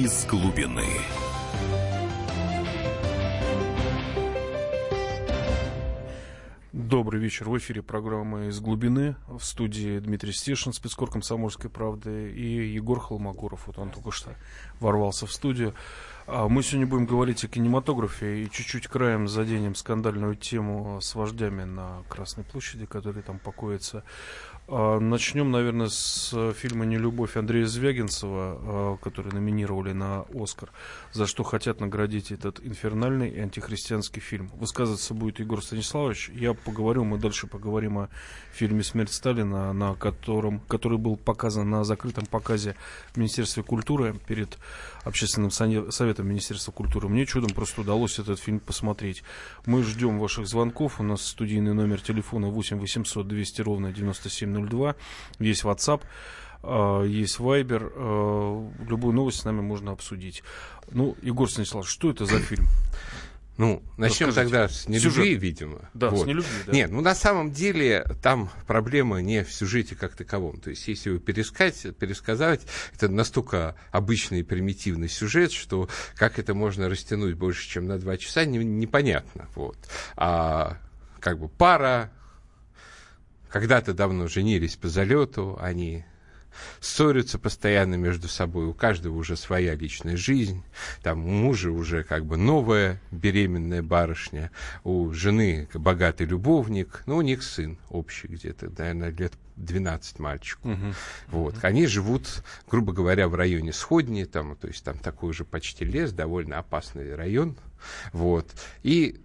из глубины. Добрый вечер. В эфире программа «Из глубины». В студии Дмитрий Стешин, спецкор «Комсомольской правды» и Егор Холмогоров. Вот он только что ворвался в студию. А мы сегодня будем говорить о кинематографе и чуть-чуть краем заденем скандальную тему с вождями на Красной площади, которые там покоятся. А, начнем, наверное, с фильма «Нелюбовь» Андрея Звягинцева, а, который номинировали на «Оскар», за что хотят наградить этот инфернальный и антихристианский фильм. Высказываться будет Егор Станиславович. Я поговорю, мы дальше поговорим о фильме «Смерть Сталина», на котором, который был показан на закрытом показе в Министерстве культуры перед Общественным советом Министерства культуры. Мне чудом просто удалось этот фильм посмотреть. Мы ждем ваших звонков. У нас студийный номер телефона 8 800 200 ровно 9702. Есть WhatsApp а, есть Вайбер. Любую новость с нами можно обсудить. Ну, Егор Станиславович, что это за фильм? Ну, начнем Расскажите. тогда с нелюбви, Сюжет. видимо. Да, вот. с нелюбви, да. Нет, ну на самом деле там проблема не в сюжете как таковом. То есть, если его пересказать, пересказать, это настолько обычный и примитивный сюжет, что как это можно растянуть больше, чем на два часа, не, непонятно. Вот. А как бы пара когда-то давно женились по залету, они ссорятся постоянно между собой, у каждого уже своя личная жизнь, там у мужа уже как бы новая беременная барышня, у жены богатый любовник, ну, у них сын общий где-то, наверное, лет 12 мальчику. Uh-huh. Вот. Uh-huh. Они живут, грубо говоря, в районе Сходни, там, то есть там такой уже почти лес, довольно опасный район. Вот. И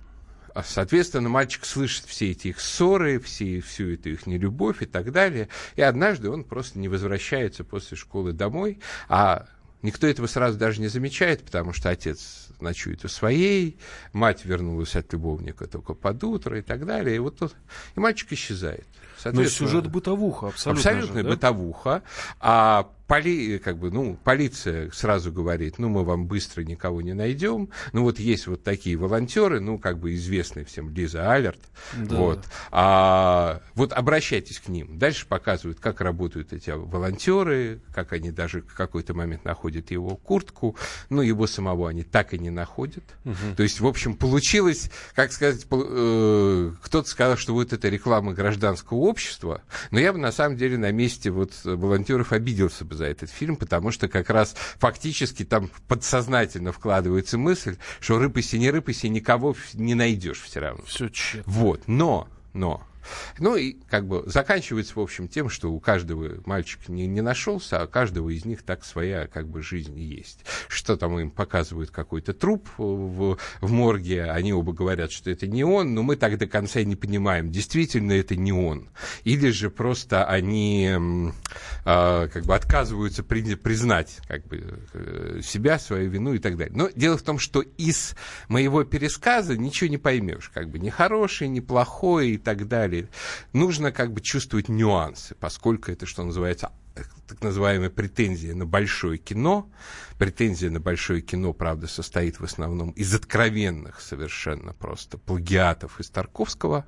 соответственно, мальчик слышит все эти их ссоры, все, всю эту их нелюбовь и так далее. И однажды он просто не возвращается после школы домой, а Никто этого сразу даже не замечает, потому что отец ночует у своей, мать вернулась от любовника только под утро и так далее. И вот тут и мальчик исчезает. Но сюжет бытовуха, абсолютно. Абсолютная же, да? бытовуха. А поли, как бы, ну, полиция сразу говорит, ну, мы вам быстро никого не найдем. Ну, вот есть вот такие волонтеры, ну, как бы известные всем, Лиза Алерт. Да. Вот. А, вот обращайтесь к ним. Дальше показывают, как работают эти волонтеры, как они даже в какой-то момент находят его куртку. Ну, его самого они так и не находят. Угу. То есть, в общем, получилось, как сказать, э, кто-то сказал, что вот это реклама гражданского общества, но я бы на самом деле на месте вот волонтеров обиделся бы за этот фильм, потому что как раз фактически там подсознательно вкладывается мысль, что рыпайся, не рыпайся, никого не найдешь все равно. Все тщетно. Вот, но, но, ну и как бы заканчивается, в общем, тем, что у каждого мальчик не, не нашелся, а у каждого из них так своя как бы жизнь есть. Что там им показывают какой-то труп в, в морге, они оба говорят, что это не он, но мы так до конца и не понимаем, действительно это не он. Или же просто они э, как бы отказываются при, признать как бы, э, себя, свою вину и так далее. Но дело в том, что из моего пересказа ничего не поймешь, как бы ни хороший, ни плохой и так далее далее. Нужно как бы чувствовать нюансы, поскольку это, что называется, так называемая претензия на большое кино. Претензия на большое кино, правда, состоит в основном из откровенных совершенно просто плагиатов из Тарковского,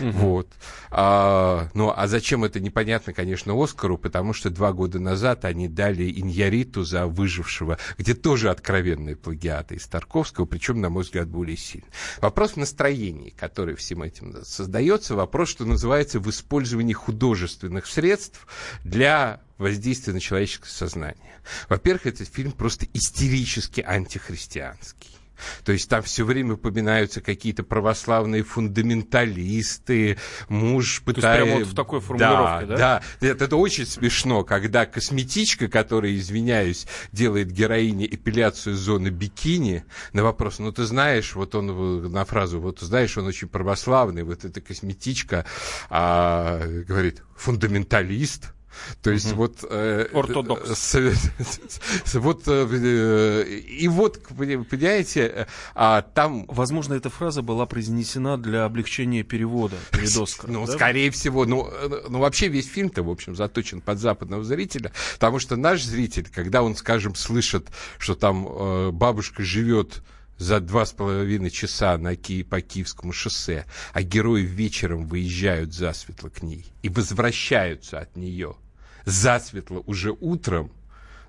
Угу. Вот. А, ну, а зачем это непонятно, конечно, Оскару, потому что два года назад они дали Иньяриту за выжившего, где тоже откровенные плагиаты из Тарковского, причем, на мой взгляд, более сильный. Вопрос в настроении, который всем этим создается, вопрос, что называется, в использовании художественных средств для воздействия на человеческое сознание. Во-первых, этот фильм просто истерически антихристианский. То есть там все время упоминаются какие-то православные фундаменталисты, муж пытается... То есть прямо вот в такой формулировке, да? Да, да. Это, это очень смешно, когда косметичка, которая, извиняюсь, делает героине эпиляцию зоны бикини, на вопрос, ну ты знаешь, вот он на фразу, вот знаешь, он очень православный, вот эта косметичка а, говорит, фундаменталист, то есть угу. вот... Э, Ортодокс. Э, вот, э, и вот, понимаете, а там... Возможно, эта фраза была произнесена для облегчения перевода перед Оскаром. Ну, да? скорее всего. Ну, э, ну, вообще весь фильм-то, в общем, заточен под западного зрителя, потому что наш зритель, когда он, скажем, слышит, что там э, бабушка живет за два с половиной часа на Ки по Киевскому шоссе, а герои вечером выезжают засветло к ней и возвращаются от нее засветло уже утром,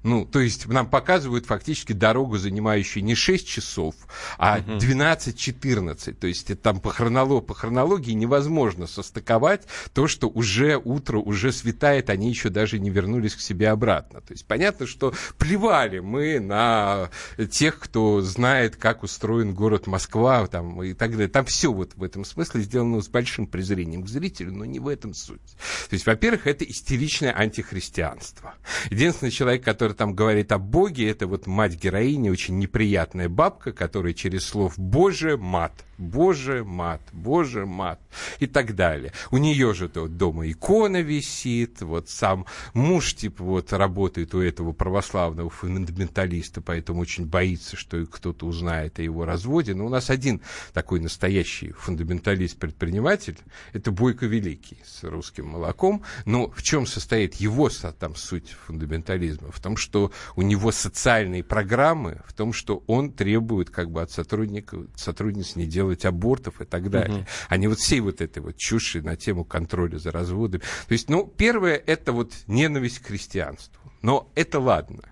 Ну, то есть нам показывают фактически дорогу, занимающую не 6 часов, а угу. 12-14. То есть это там по, хронолог, по хронологии невозможно состыковать то, что уже утро, уже светает, они еще даже не вернулись к себе обратно. То есть понятно, что плевали мы на тех, кто знает, как устроен город Москва там, и так далее. Там все вот в этом смысле сделано с большим презрением к зрителю, но не в этом суть. То есть, во-первых, это истеричное антихристианство. Единственный человек, который там говорит о Боге, это вот мать героини, очень неприятная бабка, которая через слов «Боже, мат», Боже мат, Боже мат и так далее. У нее же -то дома икона висит, вот сам муж типа вот работает у этого православного фундаменталиста, поэтому очень боится, что кто-то узнает о его разводе. Но у нас один такой настоящий фундаменталист-предприниматель, это Бойко Великий с русским молоком. Но в чем состоит его там суть фундаментализма? В том, что у него социальные программы, в том, что он требует как бы от сотрудников, сотрудниц не делать делать абортов и так далее. Угу. А не вот всей вот этой вот чуши на тему контроля за разводами. То есть, ну, первое, это вот ненависть к христианству. Но это ладно.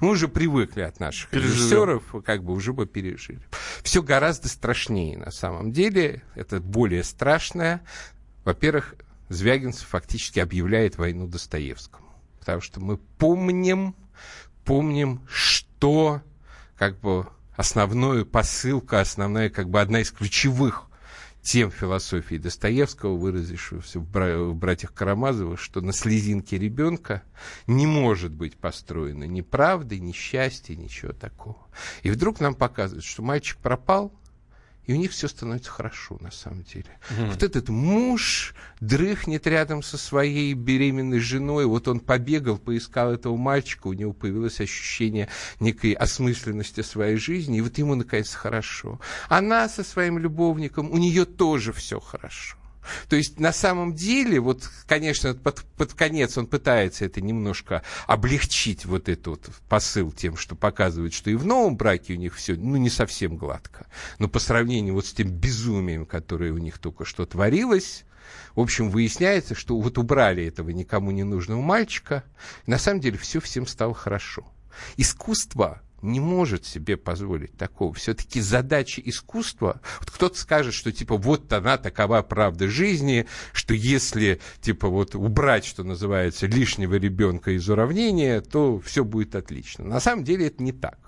Мы уже привыкли от наших Переживем. режиссеров, как бы уже бы пережили. Все гораздо страшнее на самом деле. Это более страшное. Во-первых, Звягинцев фактически объявляет войну Достоевскому. Потому что мы помним, помним, что как бы основную посылка, основная, как бы одна из ключевых тем философии Достоевского, выразившегося в, бра- «Братьях Карамазовых», что на слезинке ребенка не может быть построено ни правды, ни счастья, ничего такого. И вдруг нам показывают, что мальчик пропал, и у них все становится хорошо, на самом деле. Mm. Вот этот муж дрыхнет рядом со своей беременной женой, вот он побегал, поискал этого мальчика, у него появилось ощущение некой осмысленности своей жизни, и вот ему, наконец, хорошо. Она со своим любовником, у нее тоже все хорошо. То есть на самом деле, вот, конечно, под, под конец он пытается это немножко облегчить, вот этот вот посыл тем, что показывает, что и в новом браке у них все, ну, не совсем гладко. Но по сравнению вот с тем безумием, которое у них только что творилось, в общем, выясняется, что вот убрали этого никому не нужного мальчика, на самом деле все всем стало хорошо. Искусство не может себе позволить такого. Все-таки задача искусства, вот кто-то скажет, что типа вот она такова правда жизни, что если типа вот убрать, что называется, лишнего ребенка из уравнения, то все будет отлично. На самом деле это не так.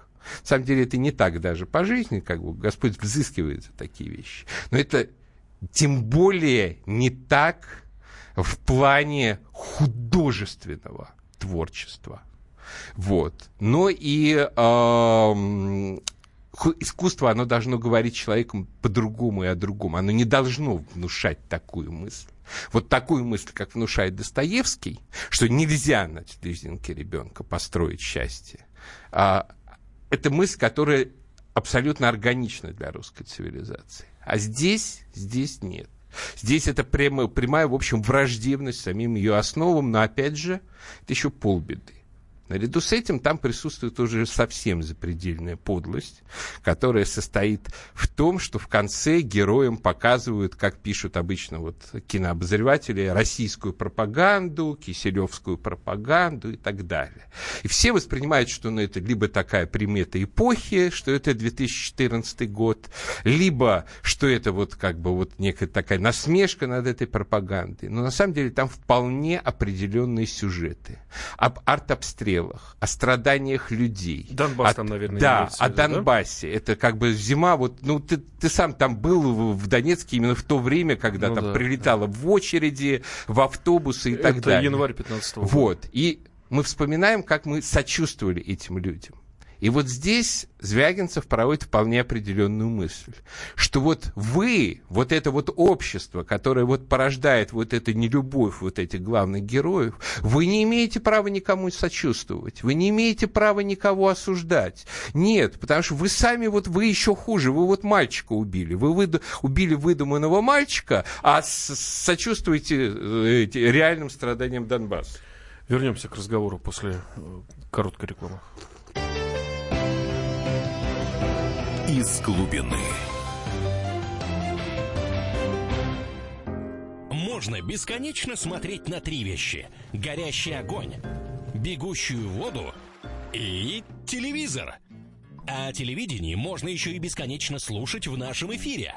На самом деле это не так даже по жизни, как бы Господь взыскивает за такие вещи. Но это тем более не так в плане художественного творчества. Вот. Но и э, искусство, оно должно говорить человеком по-другому и о другом. Оно не должно внушать такую мысль. Вот такую мысль, как внушает Достоевский, что нельзя на слезинке ребенка построить счастье. А, это мысль, которая абсолютно органична для русской цивилизации. А здесь, здесь нет. Здесь это прямо, прямая, в общем, враждебность самим ее основам, но, опять же, это еще полбеды. Наряду с этим там присутствует уже совсем запредельная подлость, которая состоит в том, что в конце героям показывают, как пишут обычно вот кинообозреватели, российскую пропаганду, киселевскую пропаганду и так далее. И все воспринимают, что ну, это либо такая примета эпохи, что это 2014 год, либо что это вот как бы вот некая такая насмешка над этой пропагандой. Но на самом деле там вполне определенные сюжеты об арт-обстреле обстрелах, о страданиях людей. Донбасс о, там, наверное, Да, о Донбассе. Да? Это как бы зима, вот, ну, ты, ты сам там был в Донецке именно в то время, когда ну, там да, прилетало да. в очереди, в автобусы и это так далее. Это январь 15 года. Вот, и мы вспоминаем, как мы сочувствовали этим людям. И вот здесь Звягинцев проводит вполне определенную мысль, что вот вы, вот это вот общество, которое вот порождает вот эту нелюбовь вот этих главных героев, вы не имеете права никому сочувствовать, вы не имеете права никого осуждать. Нет, потому что вы сами вот, вы еще хуже, вы вот мальчика убили, вы выду, убили выдуманного мальчика, а сочувствуете э, реальным страданиям Донбасса. Вернемся к разговору после э, короткой рекламы из глубины. Можно бесконечно смотреть на три вещи. Горящий огонь, бегущую воду и телевизор. А телевидение можно еще и бесконечно слушать в нашем эфире.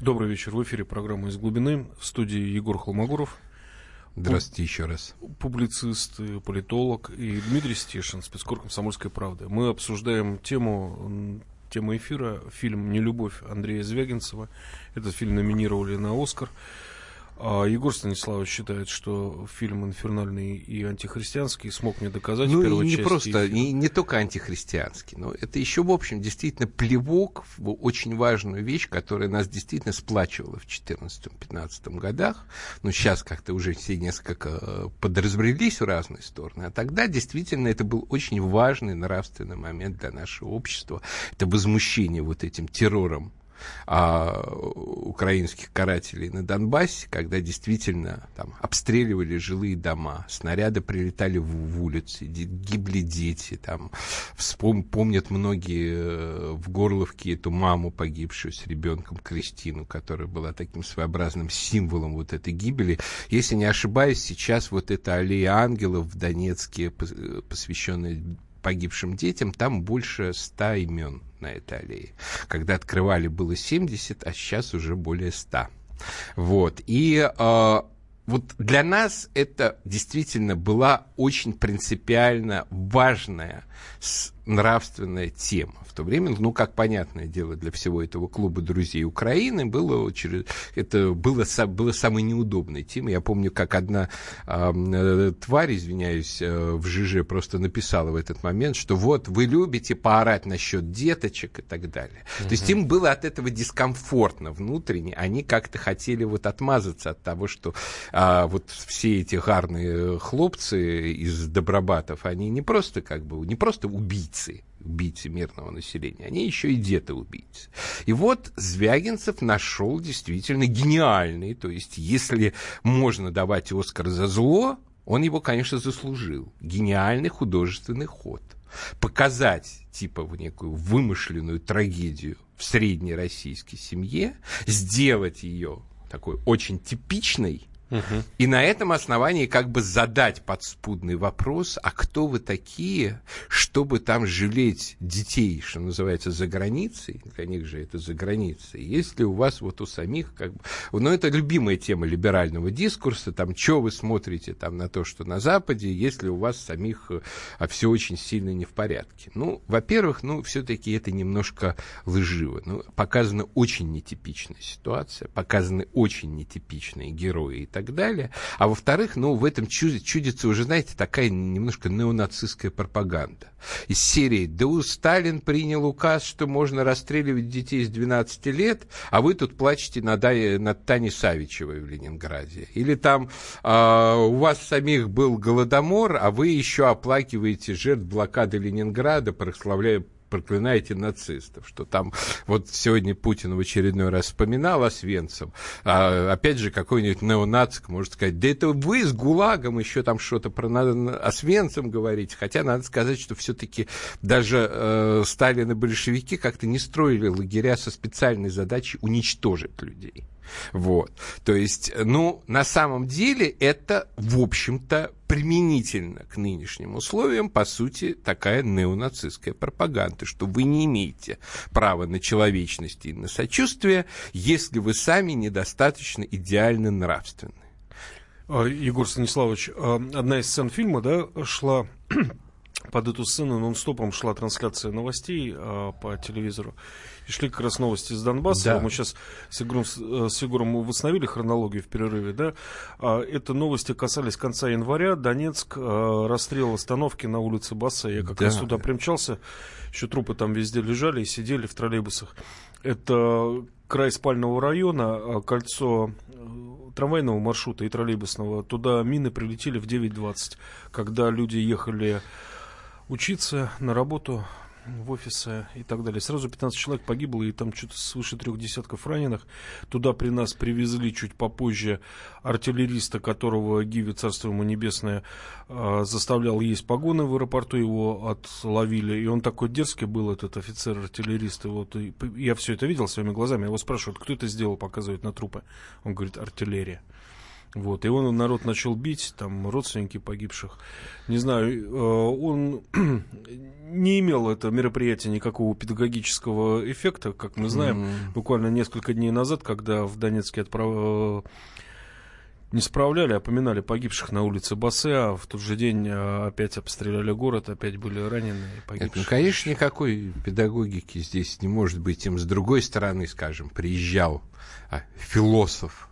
Добрый вечер. В эфире программа «Из глубины». В студии Егор Холмогоров. Здравствуйте еще раз. Публицист, политолог и Дмитрий Стешин, спецкор «Комсомольской правды». Мы обсуждаем тему, тему эфира, фильм «Нелюбовь» Андрея Звягинцева. Этот фильм номинировали на «Оскар». А Егор Станиславович считает, что фильм инфернальный и антихристианский смог мне доказать ну, в первой не части. просто, не, не только антихристианский, но это еще, в общем, действительно плевок в очень важную вещь, которая нас действительно сплачивала в 2014-2015 годах. Но сейчас как-то уже все несколько э, подразбрелись в разные стороны. А тогда действительно это был очень важный нравственный момент для нашего общества. Это возмущение вот этим террором а, украинских карателей на Донбассе, когда действительно там обстреливали жилые дома, снаряды прилетали в, в улицы, гибли дети, там вспом, помнят многие э, в Горловке эту маму, погибшую с ребенком Кристину, которая была таким своеобразным символом вот этой гибели. Если не ошибаюсь, сейчас вот эта аллея ангелов в Донецке, э, посвященная погибшим детям, там больше ста имен на этой аллее. Когда открывали, было 70, а сейчас уже более 100. Вот. И э, вот для нас это действительно была очень принципиально важная нравственная тема. В то время, ну, как понятное дело, для всего этого клуба друзей Украины было, через, это было, было самой неудобной темой. Я помню, как одна э, тварь, извиняюсь, э, в ЖЖ просто написала в этот момент, что вот вы любите поорать насчет деточек и так далее. Mm-hmm. То есть им было от этого дискомфортно внутренне. Они как-то хотели вот отмазаться от того, что э, вот все эти гарные хлопцы из добробатов, они не просто как бы, не просто убийцы, убийцы мирного населения, они еще и деты-убийцы. И вот Звягинцев нашел действительно гениальный, то есть если можно давать Оскар за зло, он его, конечно, заслужил. Гениальный художественный ход. Показать типа в некую вымышленную трагедию в средней российской семье, сделать ее такой очень типичной, и на этом основании как бы задать подспудный вопрос, а кто вы такие, чтобы там жалеть детей, что называется, за границей, для них же это за границей, если у вас вот у самих как бы... Ну, это любимая тема либерального дискурса, там, что вы смотрите там на то, что на Западе, если у вас самих а, все очень сильно не в порядке. Ну, во-первых, ну, все-таки это немножко лживо. Ну, показана очень нетипичная ситуация, показаны очень нетипичные герои и так далее. А во-вторых, ну, в этом чудится уже, знаете, такая немножко неонацистская пропаганда. Из серии «Да у Сталин принял указ, что можно расстреливать детей с 12 лет, а вы тут плачете над, над Таней Савичевой в Ленинграде». Или там э, «У вас самих был голодомор, а вы еще оплакиваете жертв блокады Ленинграда, прославляя проклинаете нацистов, что там вот сегодня Путин в очередной раз вспоминал о Свенцем, а опять же какой-нибудь неонацик может сказать, да это вы с ГУЛАГом еще там что-то про Освенцим говорите, хотя надо сказать, что все-таки даже э, Сталин и большевики как-то не строили лагеря со специальной задачей уничтожить людей. Вот. То есть, ну, на самом деле это, в общем-то, применительно к нынешним условиям, по сути, такая неонацистская пропаганда, что вы не имеете права на человечность и на сочувствие, если вы сами недостаточно идеально нравственны. А, Егор Станиславович, а, одна из сцен фильма, да, шла под эту сцену нон-стопом шла трансляция новостей а, по телевизору. И шли как раз новости из Донбасса. Да. Мы сейчас с Егором, э, с Егором восстановили хронологию в перерыве. Да? А, это новости касались конца января. Донецк, а, расстрел остановки на улице Басса. Я как да. раз туда примчался. Еще трупы там везде лежали и сидели в троллейбусах. Это край спального района, а, кольцо э, трамвайного маршрута и троллейбусного. Туда мины прилетели в 9.20, когда люди ехали учиться на работу в офисы и так далее. Сразу 15 человек погибло, и там что-то свыше трех десятков раненых. Туда при нас привезли чуть попозже артиллериста, которого Гиви, царство ему небесное, э, заставлял есть погоны в аэропорту, его отловили. И он такой дерзкий был, этот офицер-артиллерист. И вот, и я все это видел своими глазами. Его спрашивают, кто это сделал, показывает на трупы. Он говорит, артиллерия. Вот, и он народ начал бить, там родственники погибших. Не знаю, э, он не имел это мероприятие никакого педагогического эффекта, как мы знаем. Mm-hmm. Буквально несколько дней назад, когда в Донецке отправ... Э, не справляли, а поминали погибших на улице Бассе, а в тот же день э, опять обстреляли город, опять были ранены и погибшие. Это, ну, конечно, никакой педагогики здесь не может быть. Им с другой стороны, скажем, приезжал а, философ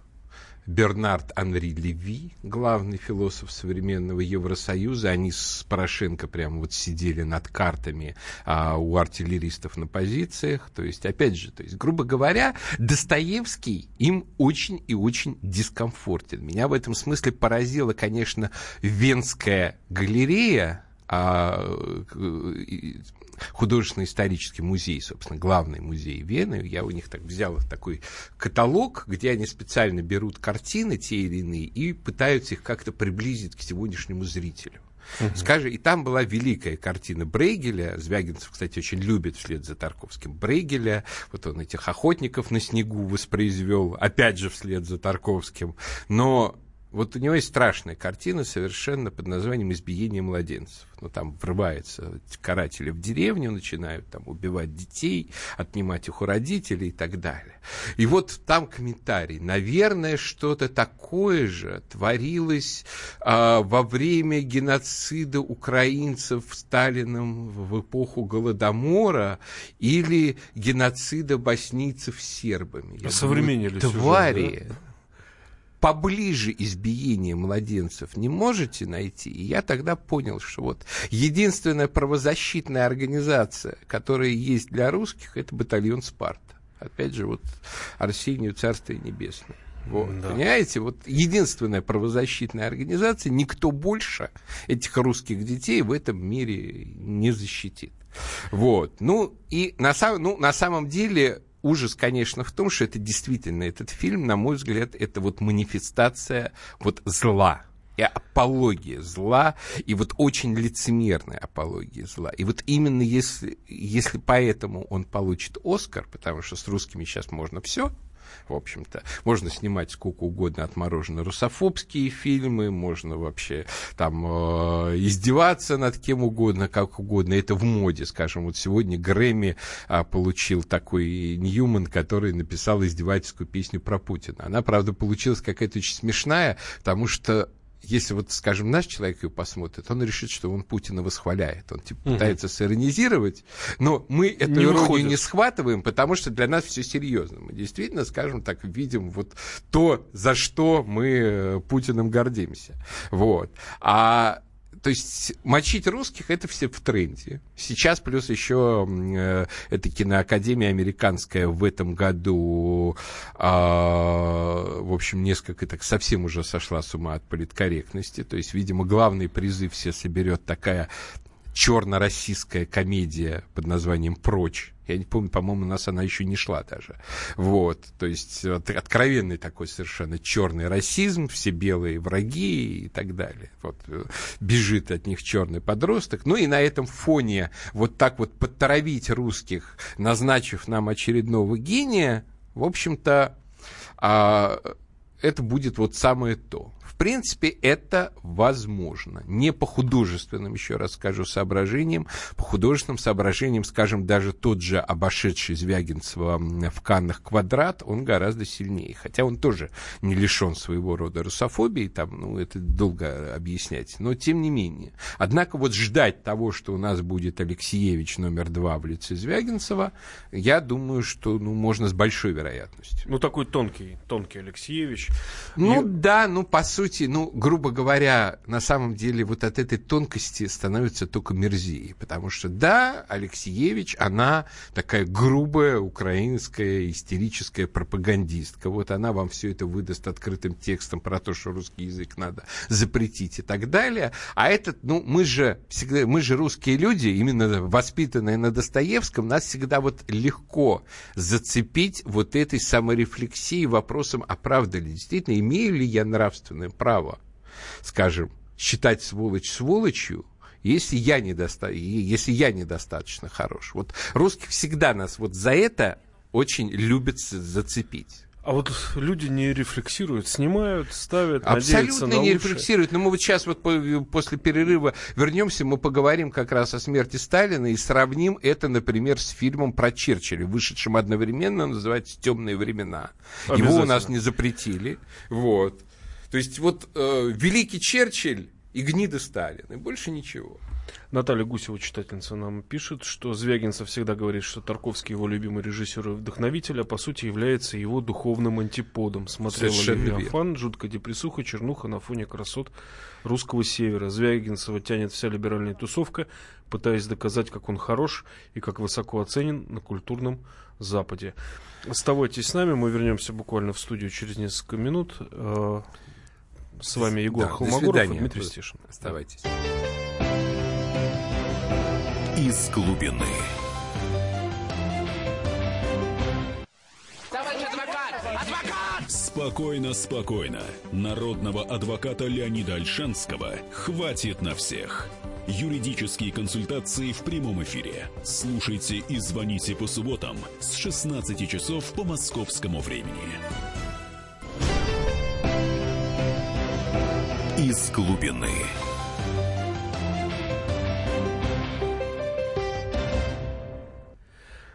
Бернард Анри Леви, главный философ современного Евросоюза. Они с Порошенко прямо вот сидели над картами а, у артиллеристов на позициях. То есть, опять же, то есть, грубо говоря, Достоевский им очень и очень дискомфортен. Меня в этом смысле поразила, конечно, Венская галерея, а, художественно-исторический музей, собственно, главный музей Вены. Я у них так взял такой каталог, где они специально берут картины те или иные и пытаются их как-то приблизить к сегодняшнему зрителю. Угу. Скажи, и там была великая картина Брейгеля. Звягинцев, кстати, очень любит вслед за Тарковским Брейгеля. Вот он этих охотников на снегу воспроизвел, опять же, вслед за Тарковским. Но вот у него есть страшная картина совершенно под названием «Избиение младенцев». Ну, там врываются каратели в деревню, начинают там убивать детей, отнимать их у родителей и так далее. И вот там комментарий. Наверное, что-то такое же творилось а, во время геноцида украинцев Сталином в эпоху Голодомора или геноцида боснийцев сербами. Современнили Твари. Сюжет, да? Поближе избиения младенцев не можете найти. И я тогда понял, что вот единственная правозащитная организация, которая есть для русских, это батальон Спарта. Опять же, вот Арсению Царствие Небесное. Вот, да. Понимаете, вот единственная правозащитная организация, никто больше этих русских детей в этом мире не защитит. Вот. Ну, и на, сам, ну, на самом деле ужас, конечно, в том, что это действительно этот фильм, на мой взгляд, это вот манифестация вот зла и апология зла, и вот очень лицемерная апология зла. И вот именно если, если поэтому он получит Оскар, потому что с русскими сейчас можно все, в общем-то. Можно снимать сколько угодно отмороженные русофобские фильмы, можно вообще там э, издеваться над кем угодно, как угодно. Это в моде, скажем. Вот сегодня Грэмми э, получил такой Ньюман, который написал издевательскую песню про Путина. Она, правда, получилась какая-то очень смешная, потому что если вот, скажем, наш человек ее посмотрит, он решит, что он Путина восхваляет. Он типа, угу. пытается сиронизировать, но мы эту не иронию выходит. не схватываем, потому что для нас все серьезно. Мы действительно, скажем так, видим вот то, за что мы э, Путиным гордимся. Вот. А то есть мочить русских это все в тренде. Сейчас плюс еще э, эта киноакадемия американская в этом году, э, в общем, несколько так совсем уже сошла с ума от политкорректности. То есть, видимо, главный призыв все соберет такая черно-российская комедия под названием «Прочь». Я не помню, по-моему, у нас она еще не шла даже. Вот, то есть откровенный такой совершенно черный расизм, все белые враги и так далее. Вот э, бежит от них черный подросток. Ну и на этом фоне вот так вот подтравить русских, назначив нам очередного гения, в общем-то, а, это будет вот самое то. В принципе, это возможно. Не по художественным, еще раз скажу, соображениям. По художественным соображениям, скажем, даже тот же обошедший Звягинцева в Каннах квадрат, он гораздо сильнее. Хотя он тоже не лишен своего рода русофобии, там, ну, это долго объяснять. Но тем не менее. Однако вот ждать того, что у нас будет Алексеевич номер два в лице Звягинцева, я думаю, что ну, можно с большой вероятностью. Ну, такой тонкий, тонкий Алексеевич. Ну, И... да, ну, по сути, сути, ну, грубо говоря, на самом деле вот от этой тонкости становится только мерзее. Потому что, да, Алексеевич, она такая грубая украинская истерическая пропагандистка. Вот она вам все это выдаст открытым текстом про то, что русский язык надо запретить и так далее. А этот, ну, мы же всегда, мы же русские люди, именно воспитанные на Достоевском, нас всегда вот легко зацепить вот этой саморефлексией вопросом, а правда ли, действительно, имею ли я нравственное право, скажем, считать сволочь сволочью, если я, недоста... если я недостаточно хорош. Вот русских всегда нас вот за это очень любят зацепить. А вот люди не рефлексируют, снимают, ставят, Абсолютно на не рефлексируют. Но мы вот сейчас вот после перерыва вернемся, мы поговорим как раз о смерти Сталина и сравним это, например, с фильмом про Черчилля, вышедшим одновременно, называется «Темные времена». Его у нас не запретили. Вот. То есть вот э, великий Черчилль и гнида Сталин, и больше ничего. Наталья Гусева, читательница, нам пишет, что Звягинцев всегда говорит, что Тарковский его любимый режиссер и вдохновитель, а по сути является его духовным антиподом. Смотрела Левиафан, жуткая депрессуха, чернуха на фоне красот русского севера. Звягинцева тянет вся либеральная тусовка, пытаясь доказать, как он хорош и как высоко оценен на культурном Западе. Оставайтесь с нами, мы вернемся буквально в студию через несколько минут. С вами Егор да, Холмогоров и Дмитрий Стешин. Оставайтесь из глубины. Спокойно, спокойно. Народного адвоката Леонида Альшанского хватит на всех. Юридические консультации в прямом эфире. Слушайте и звоните по субботам с 16 часов по московскому времени. Из глубины.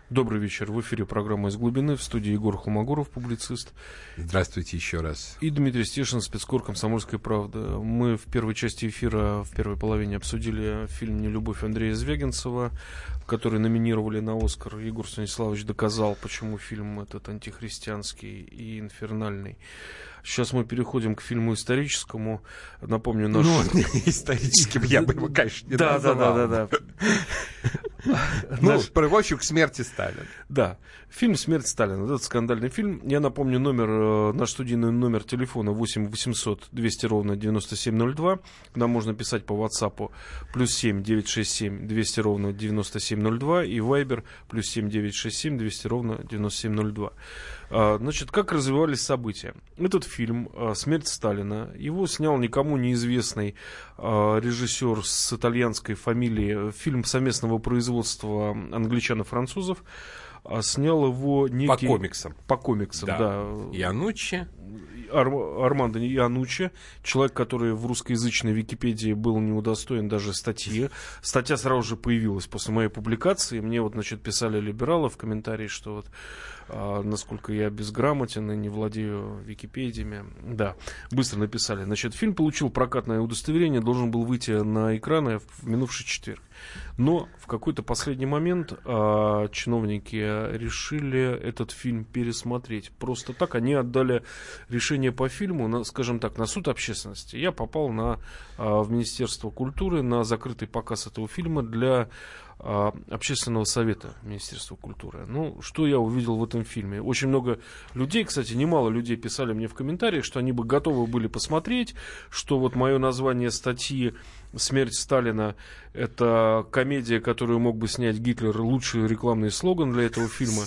Добрый вечер. В эфире программа «Из глубины». В студии Егор Холмогоров, публицист. Здравствуйте еще раз. И Дмитрий Стешин, спецкор «Комсомольская правда». Мы в первой части эфира, в первой половине обсудили фильм «Нелюбовь» Андрея Звягинцева, который номинировали на «Оскар». Егор Станиславович доказал, почему фильм этот антихристианский и инфернальный. Сейчас мы переходим к фильму историческому. Напомню, наш... Ну, историческим я бы его, конечно, не да, да, да, да, да. Ну, приводчик к смерти Сталина. Да. Фильм «Смерть Сталина». Этот скандальный фильм. Я напомню номер, э, наш студийный номер телефона 8 800 200 ровно 9702. Нам можно писать по WhatsApp плюс 7 967 200 ровно 9702 и Viber плюс 7 967 200 ровно 9702. А, значит, как развивались события? Этот фильм а, «Смерть Сталина», его снял никому неизвестный а, режиссер с итальянской фамилией, фильм совместного производства англичан и французов, снял его некий... По комиксам. По комиксам, да. да. Януччи. Ар, Армандо Януччи, человек, который в русскоязычной Википедии был не удостоен даже статьи. Статья сразу же появилась после моей публикации. Мне вот, значит, писали либералы в комментарии, что вот а, насколько я безграмотен и не владею Википедиями. Да, быстро написали. Значит, фильм получил прокатное удостоверение, должен был выйти на экраны в минувший четверг. Но в какой-то последний момент а, чиновники решили этот фильм пересмотреть. Просто так они отдали решение по фильму, на, скажем так, на суд общественности. Я попал на, а, в Министерство культуры на закрытый показ этого фильма для общественного совета Министерства культуры. Ну, что я увидел в этом фильме? Очень много людей, кстати, немало людей писали мне в комментариях, что они бы готовы были посмотреть, что вот мое название статьи «Смерть Сталина» — это комедия, которую мог бы снять Гитлер, лучший рекламный слоган для этого фильма.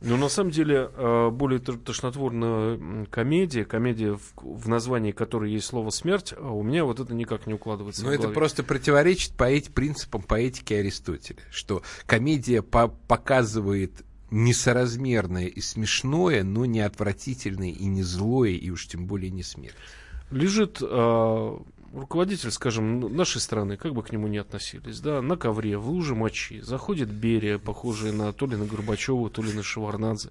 Но на самом деле э, более тошнотворная комедия, комедия, в, в названии которой есть слово «смерть», а у меня вот это никак не укладывается Но это просто противоречит поэт, принципам поэтики Аристотеля, что комедия по показывает несоразмерное и смешное, но не отвратительное и не злое, и уж тем более не смерть. Лежит э, руководитель, скажем, нашей страны, как бы к нему ни относились, да, на ковре, в луже мочи, заходит Берия, похожий на то ли на Горбачева, то ли на Шеварнадзе,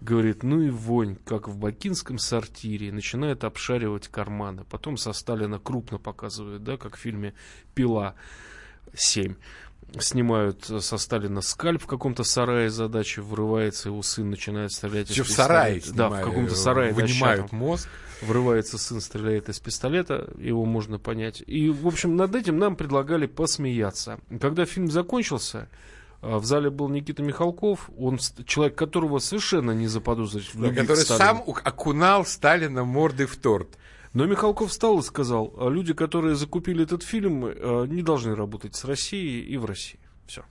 говорит, ну и вонь, как в бакинском сортире, начинает обшаривать карманы. Потом со Сталина крупно показывают, да, как в фильме «Пила 7». снимают со Сталина скальп в каком-то сарае задачи, врывается его сын, начинает стрелять Еще в сарае Да, в каком-то сарае. Вынимают мозг. Врывается сын, стреляет из пистолета, его можно понять. И, в общем, над этим нам предлагали посмеяться. Когда фильм закончился, а, в зале был Никита Михалков, он человек, которого совершенно не заподозрить в любви Который сам окунал Сталина мордой в торт. Но Михалков встал и сказал, «А люди, которые закупили этот фильм, а, не должны работать с Россией и в России. Все.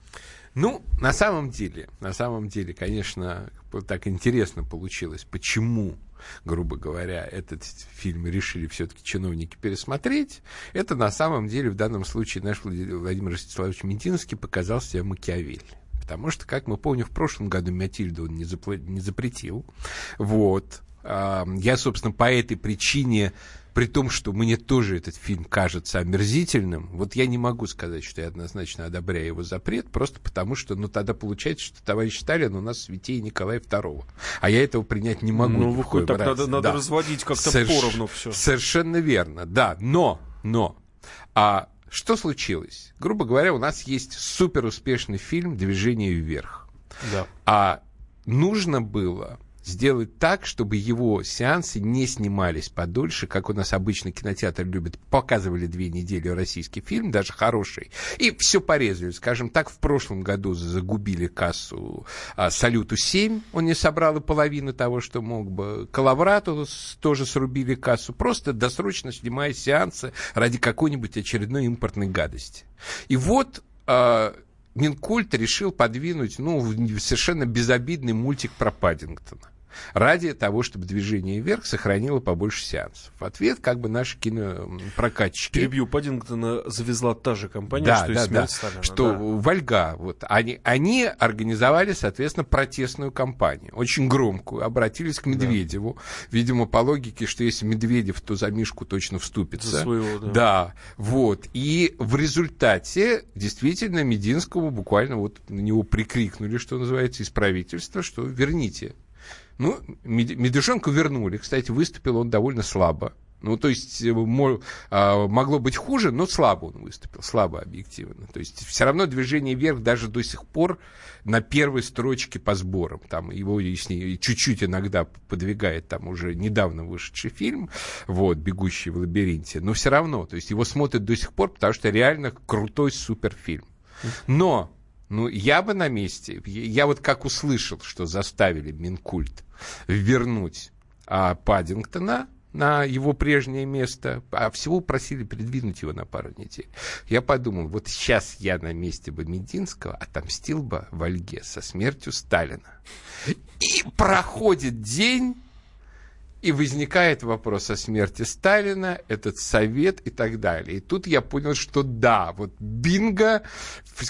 Ну, на самом деле, на самом деле, конечно, так интересно получилось, почему грубо говоря, этот фильм решили все-таки чиновники пересмотреть, это на самом деле в данном случае наш Владимир Ростиславович Мединский показал себя Макиавелли. Потому что, как мы помним, в прошлом году Матильду он не, запл- не запретил. Вот. Я, собственно, по этой причине при том, что мне тоже этот фильм кажется омерзительным, вот я не могу сказать, что я однозначно одобряю его запрет, просто потому что, ну, тогда получается, что товарищ Сталин у нас святее Николая II. А я этого принять не могу. Ну, выходит, так надо, надо да. разводить как-то Соверш... поровну все. Совершенно верно, да. Но, но, а что случилось? Грубо говоря, у нас есть супер успешный фильм «Движение вверх». Да. А нужно было сделать так, чтобы его сеансы не снимались подольше, как у нас обычно кинотеатр любит. Показывали две недели российский фильм, даже хороший, и все порезали. Скажем так, в прошлом году загубили кассу а, «Салюту-7», он не собрал и половину того, что мог бы. «Калаврату» тоже срубили кассу, просто досрочно снимая сеансы ради какой-нибудь очередной импортной гадости. И вот... А, Минкульт решил подвинуть ну, совершенно безобидный мультик про Паддингтона ради того, чтобы движение вверх сохранило побольше сеансов. В ответ как бы наши кинопрокатчики... Перебью, Паддингтона завезла та же компания, да, что да, и «Смерть да, Сталина». Что да. Вольга, вот, они, они организовали, соответственно, протестную кампанию, очень громкую, обратились к Медведеву, да. видимо, по логике, что если Медведев, то за Мишку точно вступится. За своего, да. Да, вот. И в результате действительно Мединскому буквально вот на него прикрикнули, что называется, из правительства, что верните ну, Медвежонку вернули. Кстати, выступил он довольно слабо. Ну, то есть э, а, могло быть хуже, но слабо он выступил, слабо объективно. То есть все равно движение вверх даже до сих пор на первой строчке по сборам. Там его чуть-чуть иногда подвигает там уже недавно вышедший фильм, вот, «Бегущий в лабиринте». Но все равно, то есть его смотрят до сих пор, потому что реально крутой суперфильм. Но ну, я бы на месте, я вот как услышал, что заставили Минкульт вернуть а, Паддингтона на его прежнее место, а всего просили передвинуть его на пару недель. Я подумал, вот сейчас я на месте бы Мединского отомстил бы Вальге со смертью Сталина. И проходит день, и возникает вопрос о смерти Сталина, этот совет и так далее. И тут я понял, что да, вот бинго,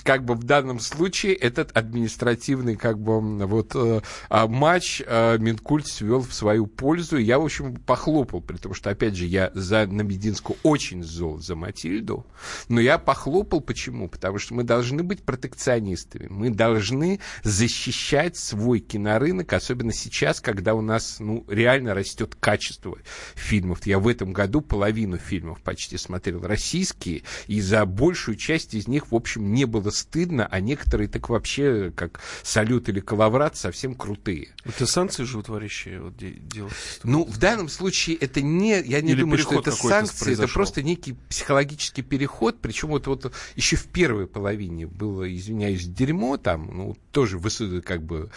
как бы в данном случае этот административный как бы вот э, а, матч э, Минкульт свел в свою пользу. Я, в общем, похлопал, при том, что, опять же, я за Намединскую очень зол за Матильду, но я похлопал почему? Потому что мы должны быть протекционистами, мы должны защищать свой кинорынок, особенно сейчас, когда у нас ну, реально растет растет качество фильмов. Я в этом году половину фильмов почти смотрел российские, и за большую часть из них, в общем, не было стыдно, а некоторые так вообще, как «Салют» или «Калаврат», совсем крутые. Это санкции животворящие вот, делать? Ну, в данном случае это не... Я не или думаю, что это санкции, произошел. это просто некий психологический переход, причем вот, вот еще в первой половине было, извиняюсь, дерьмо там, ну, тоже как бы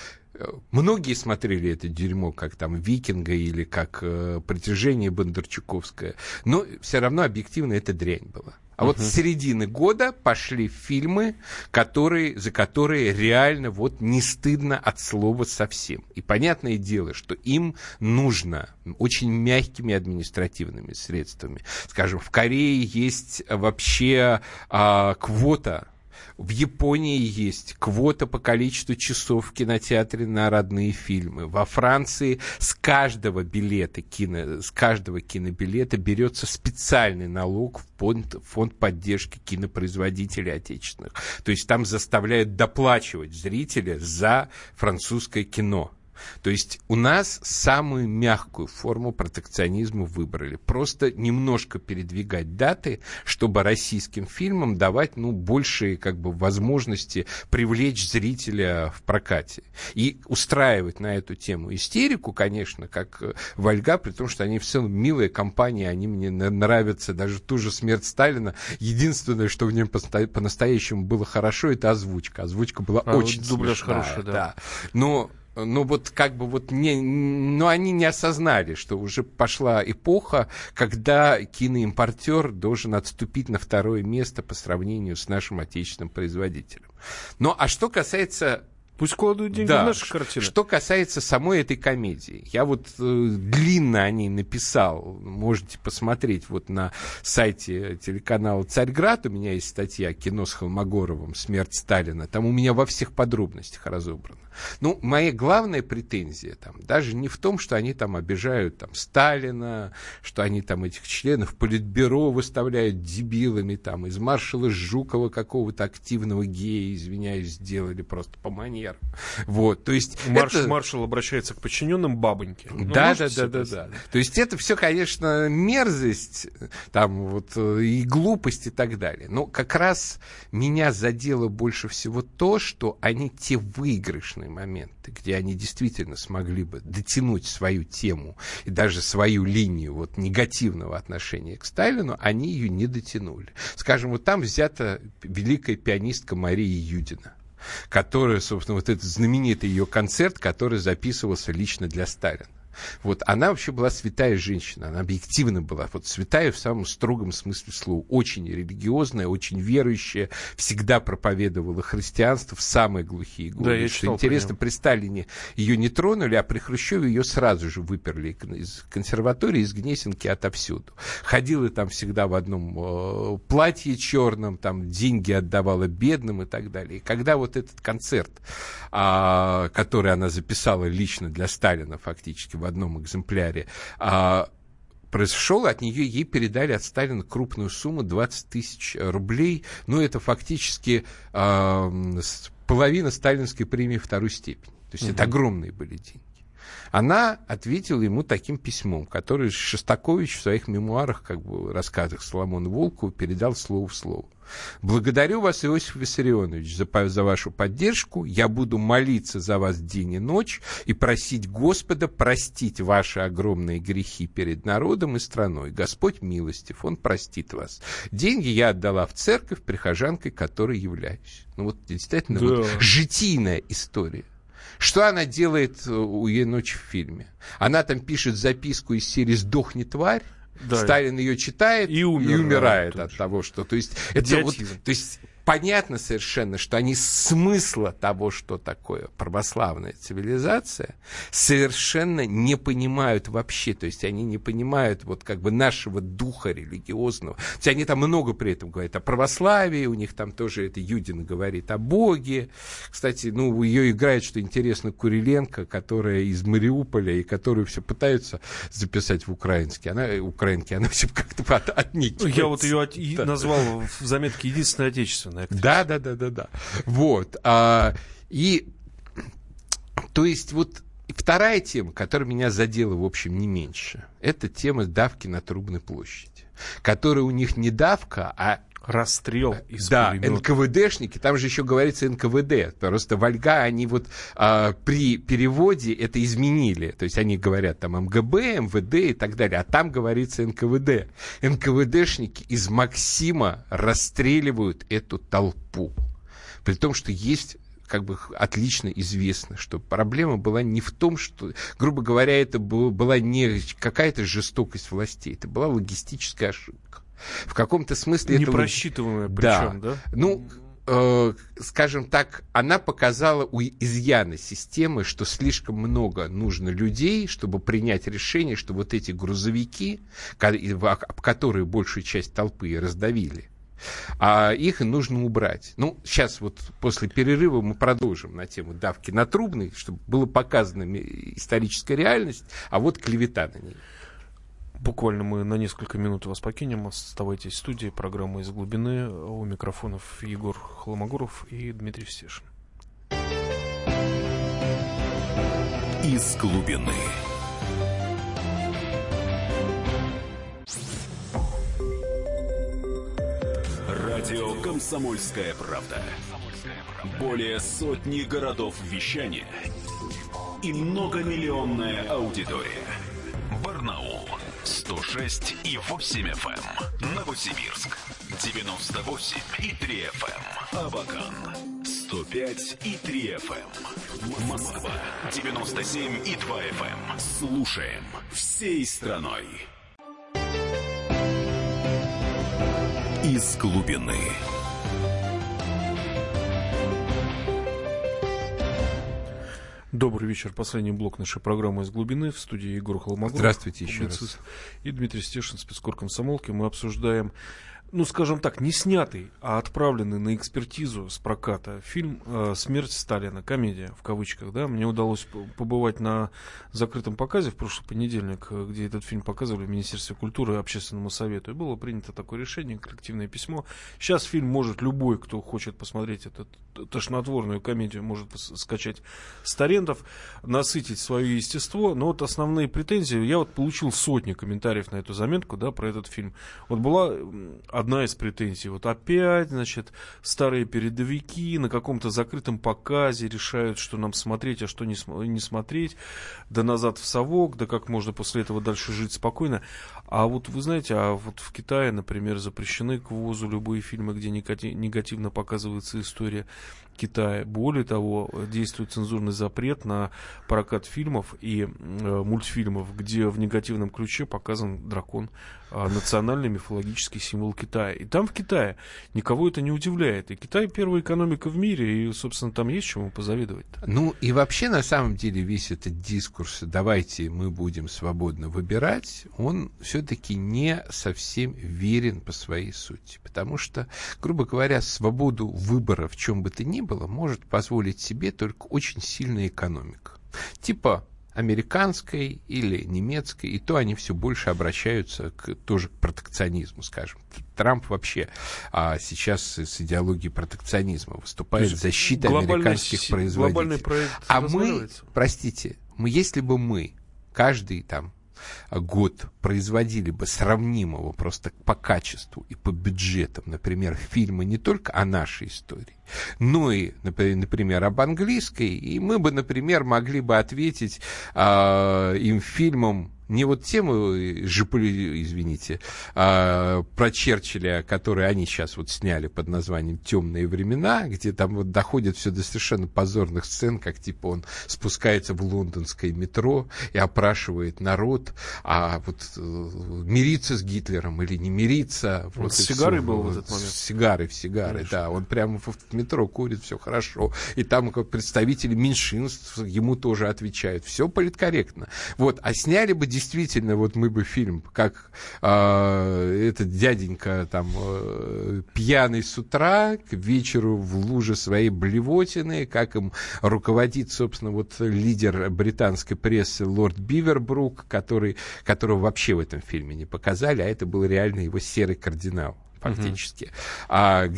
Многие смотрели это дерьмо как там «Викинга» или как э, «Притяжение Бондарчуковское», но все равно объективно это дрянь была. А uh-huh. вот с середины года пошли фильмы, которые, за которые реально вот не стыдно от слова совсем. И понятное дело, что им нужно очень мягкими административными средствами. Скажем, в Корее есть вообще а, квота в Японии есть квота по количеству часов в кинотеатре на родные фильмы. Во Франции с каждого билета, кино, с каждого кинобилета берется специальный налог в фонд, фонд поддержки кинопроизводителей отечественных. То есть там заставляют доплачивать зрителя за французское кино. То есть у нас самую мягкую форму протекционизма выбрали. Просто немножко передвигать даты, чтобы российским фильмам давать ну, большие как бы, возможности привлечь зрителя в прокате. И устраивать на эту тему истерику, конечно, как Вольга, при том, что они в целом милые компании, они мне нравятся, даже ту же «Смерть Сталина». Единственное, что в нем по-настоящему было хорошо, это озвучка. Озвучка была а, очень дубляж смешная. хороший, да. да. Но ну вот как бы вот не, но они не осознали, что уже пошла эпоха, когда киноимпортер должен отступить на второе место по сравнению с нашим отечественным производителем. Ну а что касается Пусть кладут деньги да. в наши картины. Что касается самой этой комедии, я вот э, длинно о ней написал, можете посмотреть вот на сайте телеканала «Царьград», у меня есть статья «Кино с Холмогоровым. Смерть Сталина», там у меня во всех подробностях разобрано. Ну, моя главная претензия там даже не в том, что они там обижают там Сталина, что они там этих членов политбюро выставляют дебилами, там из маршала Жукова какого-то активного гея, извиняюсь, сделали просто по манерам. Вот, то есть... Марш, это... Маршал обращается к подчиненным бабоньке. Ну, да, да, да, да, да. То есть это все, конечно, мерзость, там вот э, и глупость и так далее. Но как раз меня задело больше всего то, что они те выигрышные моменты, где они действительно смогли бы дотянуть свою тему и даже свою линию вот, негативного отношения к Сталину, они ее не дотянули. Скажем, вот там взята великая пианистка Мария Юдина которая, собственно, вот этот знаменитый ее концерт, который записывался лично для Сталина. Вот она вообще была святая женщина, она объективно была, вот святая в самом строгом смысле слова, очень религиозная, очень верующая, всегда проповедовала христианство в самые глухие годы. Да, я что интересно, при Сталине ее не тронули, а при Хрущеве ее сразу же выперли из консерватории, из Гнесинки отовсюду. Ходила там всегда в одном э, платье черном, там деньги отдавала бедным и так далее. И когда вот этот концерт, э, который она записала лично для Сталина фактически в одном экземпляре, а, произошел, от нее ей передали от Сталина крупную сумму 20 тысяч рублей. Ну, это фактически а, половина сталинской премии второй степени. То есть угу. это огромные были деньги. Она ответила ему таким письмом, которое Шостакович в своих мемуарах, как бы рассказах Соломона Волкову, передал слово в слово. Благодарю вас, Иосиф Виссарионович, за, за вашу поддержку. Я буду молиться за вас день и ночь и просить Господа простить ваши огромные грехи перед народом и страной. Господь милостив, Он простит вас. Деньги я отдала в церковь прихожанкой, которой являюсь. Ну вот действительно да. вот, житийная история. Что она делает э, у ей ночь в фильме? Она там пишет записку из серии «Сдохни, тварь», да. Сталин ее читает и умирает, и умирает от того, что... То есть, это вот, то есть понятно совершенно, что они смысла того, что такое православная цивилизация, совершенно не понимают вообще. То есть они не понимают вот как бы нашего духа религиозного. То есть они там много при этом говорят о православии, у них там тоже это Юдин говорит о Боге. Кстати, ну, ее играет, что интересно, Куриленко, которая из Мариуполя и которую все пытаются записать в украинский. Она, украинки, она все как-то от, отникивается. Я вот ее от, да. назвал в заметке «Единственная отечественная» популярная актриса. Да, да, да, да, да. Вот. А, и, то есть, вот вторая тема, которая меня задела, в общем, не меньше, это тема давки на Трубной площади. Которая у них не давка, а расстрел из Да, пулемета. НКВДшники, там же еще говорится НКВД, просто Вольга, они вот а, при переводе это изменили, то есть они говорят там МГБ, МВД и так далее, а там говорится НКВД. НКВДшники из Максима расстреливают эту толпу, при том, что есть как бы отлично известно, что проблема была не в том, что, грубо говоря, это была не какая-то жестокость властей, это была логистическая ошибка. В каком-то смысле это... Непросчитываемая причем, да? да? Ну, э, скажем так, она показала у изъяна системы, что слишком много нужно людей, чтобы принять решение, что вот эти грузовики, которые большую часть толпы раздавили, а их нужно убрать. Ну, сейчас вот после перерыва мы продолжим на тему давки на трубный, чтобы было показана историческая реальность, а вот клевета на ней. Буквально мы на несколько минут вас покинем. Оставайтесь в студии. Программа «Из глубины». У микрофонов Егор Холомогоров и Дмитрий Стешин. из глубины. Радио «Комсомольская правда». Более сотни городов вещания и многомиллионная аудитория. Барнаул 106 и 8 FM. Эм. Новосибирск 98 и 3 FM. Эм. Абакан 105 и 3 FM. Эм. Москва 97 и 2 FM. Слушаем всей страной. Из глубины. Добрый вечер. Последний блок нашей программы «Из глубины» в студии Егор Холмогоров. Здравствуйте еще раз. И Дмитрий Стешин, спецкор комсомолки. Мы обсуждаем ну, скажем так, не снятый, а отправленный на экспертизу с проката фильм э, «Смерть Сталина», комедия в кавычках, да, мне удалось побывать на закрытом показе в прошлый понедельник, э, где этот фильм показывали в Министерстве культуры и Общественному совету, и было принято такое решение, коллективное письмо. Сейчас фильм может любой, кто хочет посмотреть эту тошнотворную комедию, может скачать с торрентов, насытить свое естество, но вот основные претензии, я вот получил сотни комментариев на эту заметку, да, про этот фильм. Вот была одна из претензий. Вот опять, значит, старые передовики на каком-то закрытом показе решают, что нам смотреть, а что не, не смотреть. Да назад в совок, да как можно после этого дальше жить спокойно. А вот вы знаете, а вот в Китае, например, запрещены к ввозу любые фильмы, где негативно показывается история Китая. Более того, действует цензурный запрет на прокат фильмов и э, мультфильмов, где в негативном ключе показан дракон а, национальный мифологический символ Китая. И там в Китае никого это не удивляет. И Китай первая экономика в мире, и, собственно, там есть чему позавидовать. Ну и вообще, на самом деле, весь этот дискурс «давайте мы будем свободно выбирать», он все-таки не совсем верен по своей сути. Потому что, грубо говоря, свободу выбора в чем бы то ни было может позволить себе только очень сильная экономика. Типа американской или немецкой, и то они все больше обращаются к, тоже к протекционизму, скажем. Трамп вообще а, сейчас с идеологией протекционизма выступает в защиту американских производителей. А мы, простите, мы, если бы мы каждый там год производили бы сравнимого просто по качеству и по бюджетам, например, фильмы не только о нашей истории, но и, например, об английской, и мы бы, например, могли бы ответить э, им фильмом не вот тему, э, извините, а, про Черчилля, который они сейчас вот сняли под названием «Темные времена», где там вот доходит все до совершенно позорных сцен, как типа он спускается в лондонское метро и опрашивает народ, а вот э, мириться с Гитлером или не мириться. Вот с сигарой был в этот момент. С сигарой, в Конечно. да. Он прямо в метро курит, все хорошо. И там как представители меньшинств ему тоже отвечают. Все политкорректно. Вот. А сняли бы действительно, вот мы бы фильм, как э, этот дяденька там э, пьяный с утра, к вечеру в луже своей блевотины, как им руководит, собственно, вот лидер британской прессы лорд Бивербрук, который, которого вообще в этом фильме не показали, а это был реально его серый кардинал фактически. Uh-huh. А,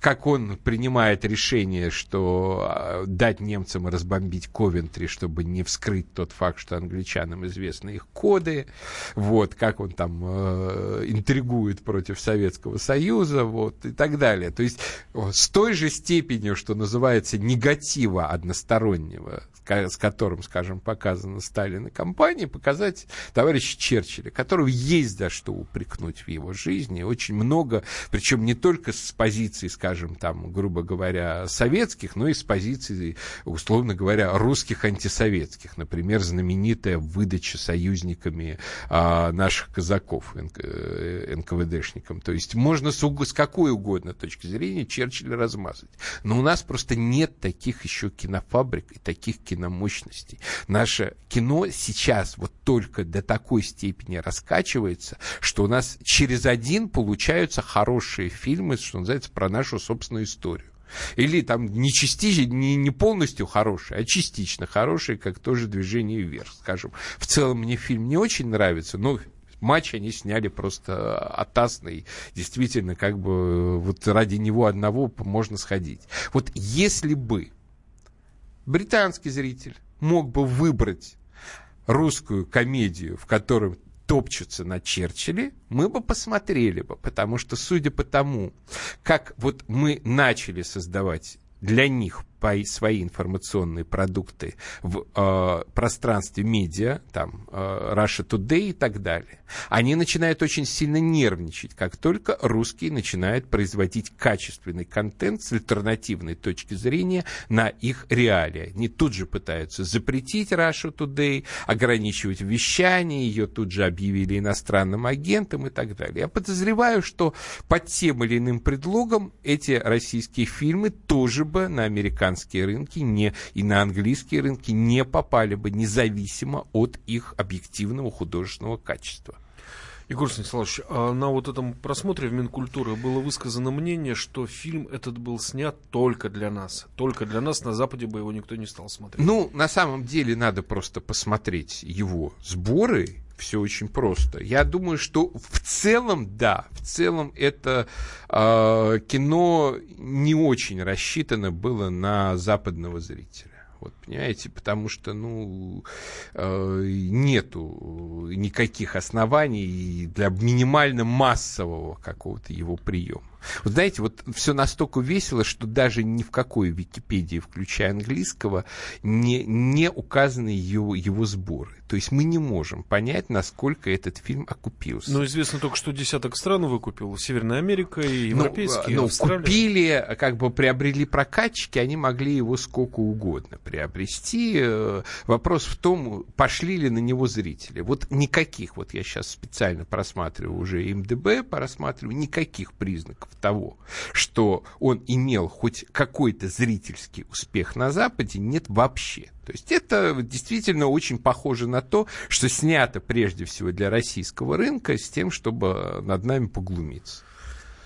как он принимает решение, что а, дать немцам разбомбить Ковентри, чтобы не вскрыть тот факт, что англичанам известны их коды, вот, как он там э, интригует против Советского Союза, вот, и так далее. То есть с той же степенью, что называется, негатива одностороннего, с которым, скажем, показана Сталин и компания, показать товарища Черчилля, которого есть за что упрекнуть в его жизни. Очень много причем не только с позиции, скажем, там, грубо говоря, советских, но и с позиции, условно говоря, русских антисоветских. Например, знаменитая выдача союзниками а, наших казаков НК, э, НКВДшникам. То есть можно с, с какой угодно точки зрения Черчилля размазать. Но у нас просто нет таких еще кинофабрик и таких киномощностей. Наше кино сейчас вот только до такой степени раскачивается, что у нас через один получаются хорошие фильмы, что называется, про нашу собственную историю. Или там не частично, не, не полностью хорошие, а частично хорошие, как тоже «Движение вверх», скажем. В целом мне фильм не очень нравится, но матч они сняли просто атасный. Действительно, как бы вот ради него одного можно сходить. Вот если бы британский зритель мог бы выбрать русскую комедию, в которой топчутся на Черчилле, мы бы посмотрели бы, потому что, судя по тому, как вот мы начали создавать для них свои информационные продукты в э, пространстве медиа, там, э, Russia Today и так далее, они начинают очень сильно нервничать, как только русские начинают производить качественный контент с альтернативной точки зрения на их реалии. Они тут же пытаются запретить Russia Today, ограничивать вещание, ее тут же объявили иностранным агентом и так далее. Я подозреваю, что под тем или иным предлогом эти российские фильмы тоже бы на американском американские рынки не, и на английские рынки не попали бы независимо от их объективного художественного качества. Егор Станиславович, а на вот этом просмотре в Минкультуры было высказано мнение, что фильм этот был снят только для нас. Только для нас, на Западе бы его никто не стал смотреть. Ну, на самом деле надо просто посмотреть его сборы все очень просто. Я думаю, что в целом, да, в целом это э, кино не очень рассчитано было на западного зрителя. Вот, понимаете, потому что, ну, э, нету никаких оснований для минимально массового какого-то его приема. Вот знаете, вот все настолько весело, что даже ни в какой Википедии, включая английского, не, не указаны его, его сборы. То есть мы не можем понять, насколько этот фильм окупился. Но известно только, что десяток стран выкупил. Северная Америка и ну, европейские, ну, ну, купили, как бы приобрели прокатчики, они могли его сколько угодно приобрести. Э, вопрос в том, пошли ли на него зрители. Вот никаких, вот я сейчас специально просматриваю уже МДБ, просматриваю, никаких признаков того, что он имел хоть какой-то зрительский успех на Западе, нет вообще. То есть это действительно очень похоже на то, что снято прежде всего для российского рынка с тем, чтобы над нами поглумиться.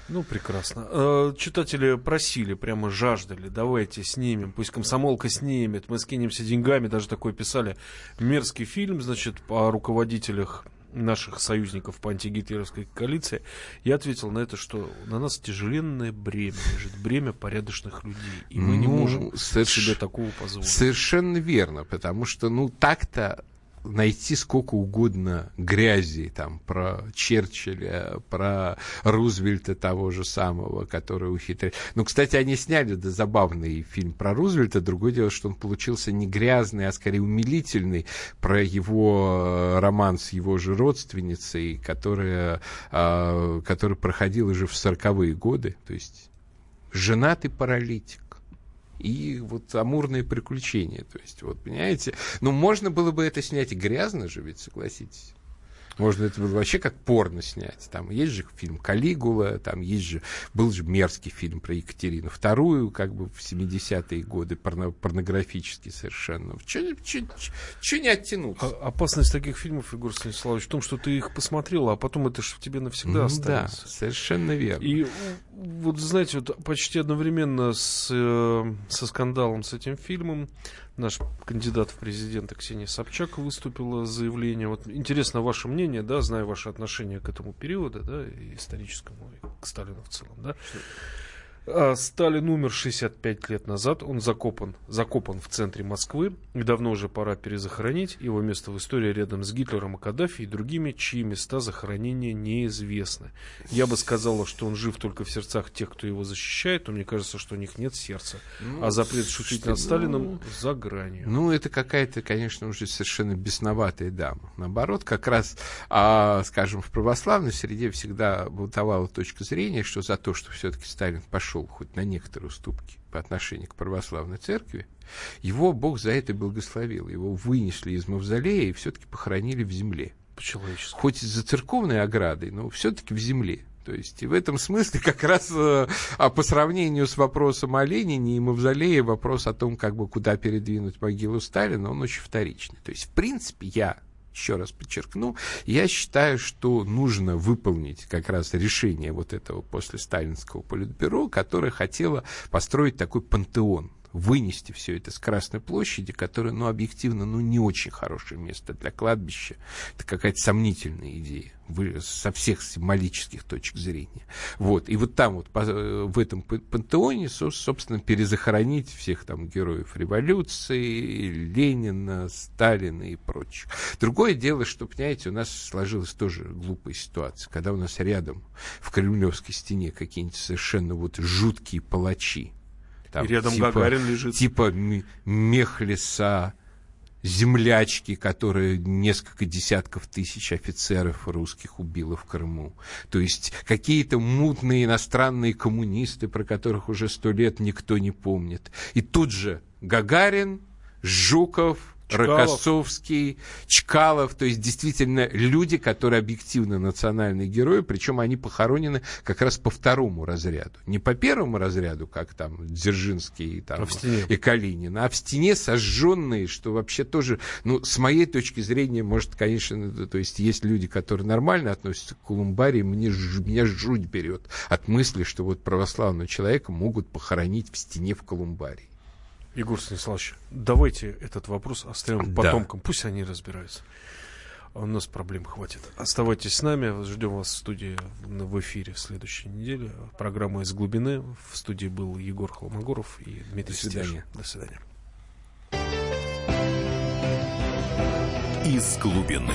Ну, прекрасно. Э, читатели просили, прямо жаждали, давайте снимем, пусть комсомолка снимет, мы скинемся деньгами, даже такое писали. Мерзкий фильм, значит, о руководителях наших союзников по антигитлеровской коалиции, я ответил на это, что на нас тяжеленное бремя лежит, бремя порядочных людей, и мы ну, не можем соверш... себе такого позволить. Совершенно верно, потому что, ну, так-то найти сколько угодно грязи там про Черчилля, про Рузвельта того же самого, который ухитрил. Ну, кстати, они сняли да, забавный фильм про Рузвельта. Другое дело, что он получился не грязный, а скорее умилительный про его э, роман с его же родственницей, которая, э, который проходил уже в сороковые годы. То есть женатый паралитик и вот амурные приключения. То есть, вот, понимаете, ну, можно было бы это снять грязно же, ведь, согласитесь. Можно это было вообще как порно снять. Там есть же фильм «Калигула», там есть же, был же мерзкий фильм про Екатерину вторую, как бы в 70-е годы, порно, порнографический совершенно. Что не оттянуться? А, опасность таких фильмов, Егор Станиславович, в том, что ты их посмотрел, а потом это же в тебе навсегда останется. Да, совершенно верно. И вот, знаете, вот почти одновременно с, э, со скандалом с этим фильмом наш кандидат в президенты Ксения Собчак выступила с заявлением. Вот интересно ваше мнение, да, зная ваше отношение к этому периоду, да, историческому, и к Сталину в целом, да. А, Сталин умер 65 лет назад, он закопан, закопан в центре Москвы, давно уже пора перезахоронить. Его место в истории рядом с Гитлером и Каддафи и другими, чьи места захоронения неизвестны. Я бы сказала, что он жив только в сердцах тех, кто его защищает, но мне кажется, что у них нет сердца. Ну, а запрет шутить над Сталином ну, за гранью. Ну, это какая-то, конечно, уже совершенно бесноватая дама. Наоборот, как раз, а, скажем, в православной среде всегда бытовала точка зрения, что за то, что все-таки Сталин пошел пошел хоть на некоторые уступки по отношению к православной церкви, его Бог за это благословил. Его вынесли из мавзолея и все-таки похоронили в земле. По-человечески. Хоть за церковной оградой, но все-таки в земле. То есть и в этом смысле как раз э, а по сравнению с вопросом о Ленине и Мавзолее вопрос о том, как бы куда передвинуть могилу Сталина, он очень вторичный. То есть, в принципе, я еще раз подчеркну, я считаю, что нужно выполнить как раз решение вот этого после сталинского политбюро, которое хотело построить такой пантеон вынести все это с Красной площади, которая, ну, объективно, ну, не очень хорошее место для кладбища. Это какая-то сомнительная идея со всех символических точек зрения. Вот. И вот там вот в этом пантеоне, собственно, перезахоронить всех там героев революции, Ленина, Сталина и прочих. Другое дело, что, понимаете, у нас сложилась тоже глупая ситуация, когда у нас рядом в Кремлевской стене какие-нибудь совершенно вот жуткие палачи. Там, и рядом типа, Гагарин лежит. Типа Мехлиса, землячки, которые несколько десятков тысяч офицеров русских убило в Крыму. То есть какие-то мутные иностранные коммунисты, про которых уже сто лет никто не помнит. И тут же Гагарин, Жуков, Чкалов. Рокоссовский, Чкалов, то есть действительно люди, которые объективно национальные герои, причем они похоронены как раз по второму разряду. Не по первому разряду, как там Дзержинский там, а и Калинин, а в стене сожженные, что вообще тоже, ну, с моей точки зрения, может, конечно, то есть есть люди, которые нормально относятся к Колумбарии, мне, меня жуть берет от мысли, что вот православного человека могут похоронить в стене в Колумбарии. Егор Станиславович, давайте этот вопрос оставим потомкам, да. пусть они разбираются. А у нас проблем хватит. Оставайтесь с нами, ждем вас в студии в эфире в следующей неделе. Программа «Из глубины». В студии был Егор Холмогоров и Дмитрий До свидания. До свидания. «Из глубины».